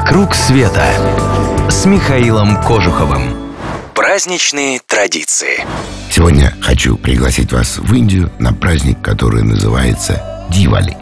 «Вокруг света» с Михаилом Кожуховым. Праздничные традиции. Сегодня хочу пригласить вас в Индию на праздник, который называется Дивали.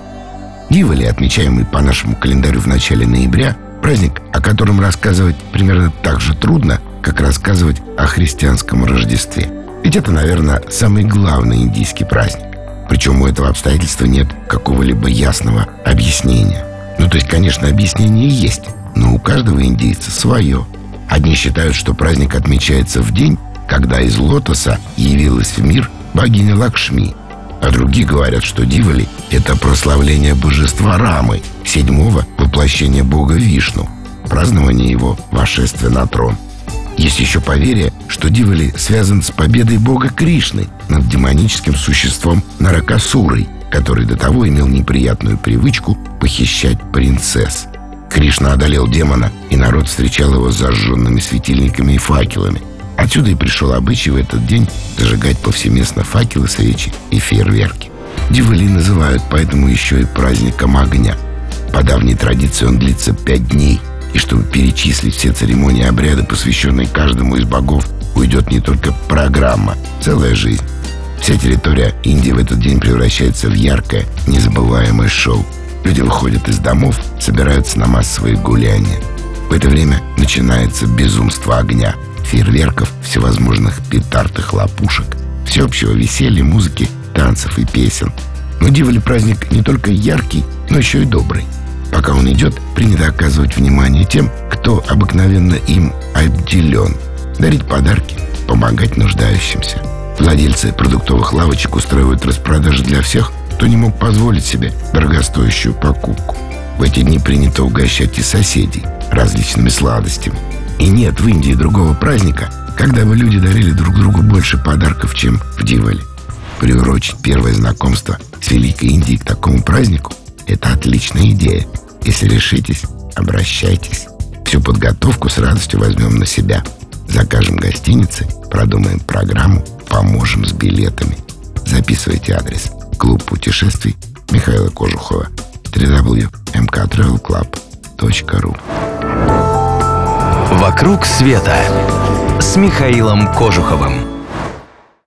Дивали, отмечаемый по нашему календарю в начале ноября, праздник, о котором рассказывать примерно так же трудно, как рассказывать о христианском Рождестве. Ведь это, наверное, самый главный индийский праздник. Причем у этого обстоятельства нет какого-либо ясного объяснения. Ну, то есть, конечно, объяснение есть, но у каждого индейца свое. Одни считают, что праздник отмечается в день, когда из лотоса явилась в мир богиня Лакшми, а другие говорят, что Дивали – это прославление божества Рамы, седьмого воплощения бога Вишну, празднование его вошествия на трон. Есть еще поверье, что Дивали связан с победой бога Кришны над демоническим существом Наракасурой – который до того имел неприятную привычку похищать принцесс. Кришна одолел демона, и народ встречал его зажженными светильниками и факелами. Отсюда и пришел обычай в этот день зажигать повсеместно факелы, свечи и фейерверки. Дивали называют поэтому еще и праздником огня. По давней традиции он длится пять дней, и чтобы перечислить все церемонии и обряды, посвященные каждому из богов, уйдет не только программа, целая жизнь. Вся территория Индии в этот день превращается в яркое, незабываемое шоу. Люди выходят из домов, собираются на массовые гуляния. В это время начинается безумство огня, фейерверков, всевозможных петард и хлопушек, всеобщего веселья, музыки, танцев и песен. Но Дивали праздник не только яркий, но еще и добрый. Пока он идет, принято оказывать внимание тем, кто обыкновенно им обделен, дарить подарки, помогать нуждающимся. Владельцы продуктовых лавочек устраивают распродажи для всех, кто не мог позволить себе дорогостоящую покупку. В эти дни принято угощать и соседей различными сладостями. И нет в Индии другого праздника, когда бы люди дарили друг другу больше подарков, чем в Дивале. Приурочить первое знакомство с Великой Индией к такому празднику – это отличная идея. Если решитесь, обращайтесь. Всю подготовку с радостью возьмем на себя. Закажем гостиницы, продумаем программу – поможем с билетами. Записывайте адрес. Клуб путешествий Михаила Кожухова. www.mktravelclub.ru «Вокруг света» с Михаилом Кожуховым.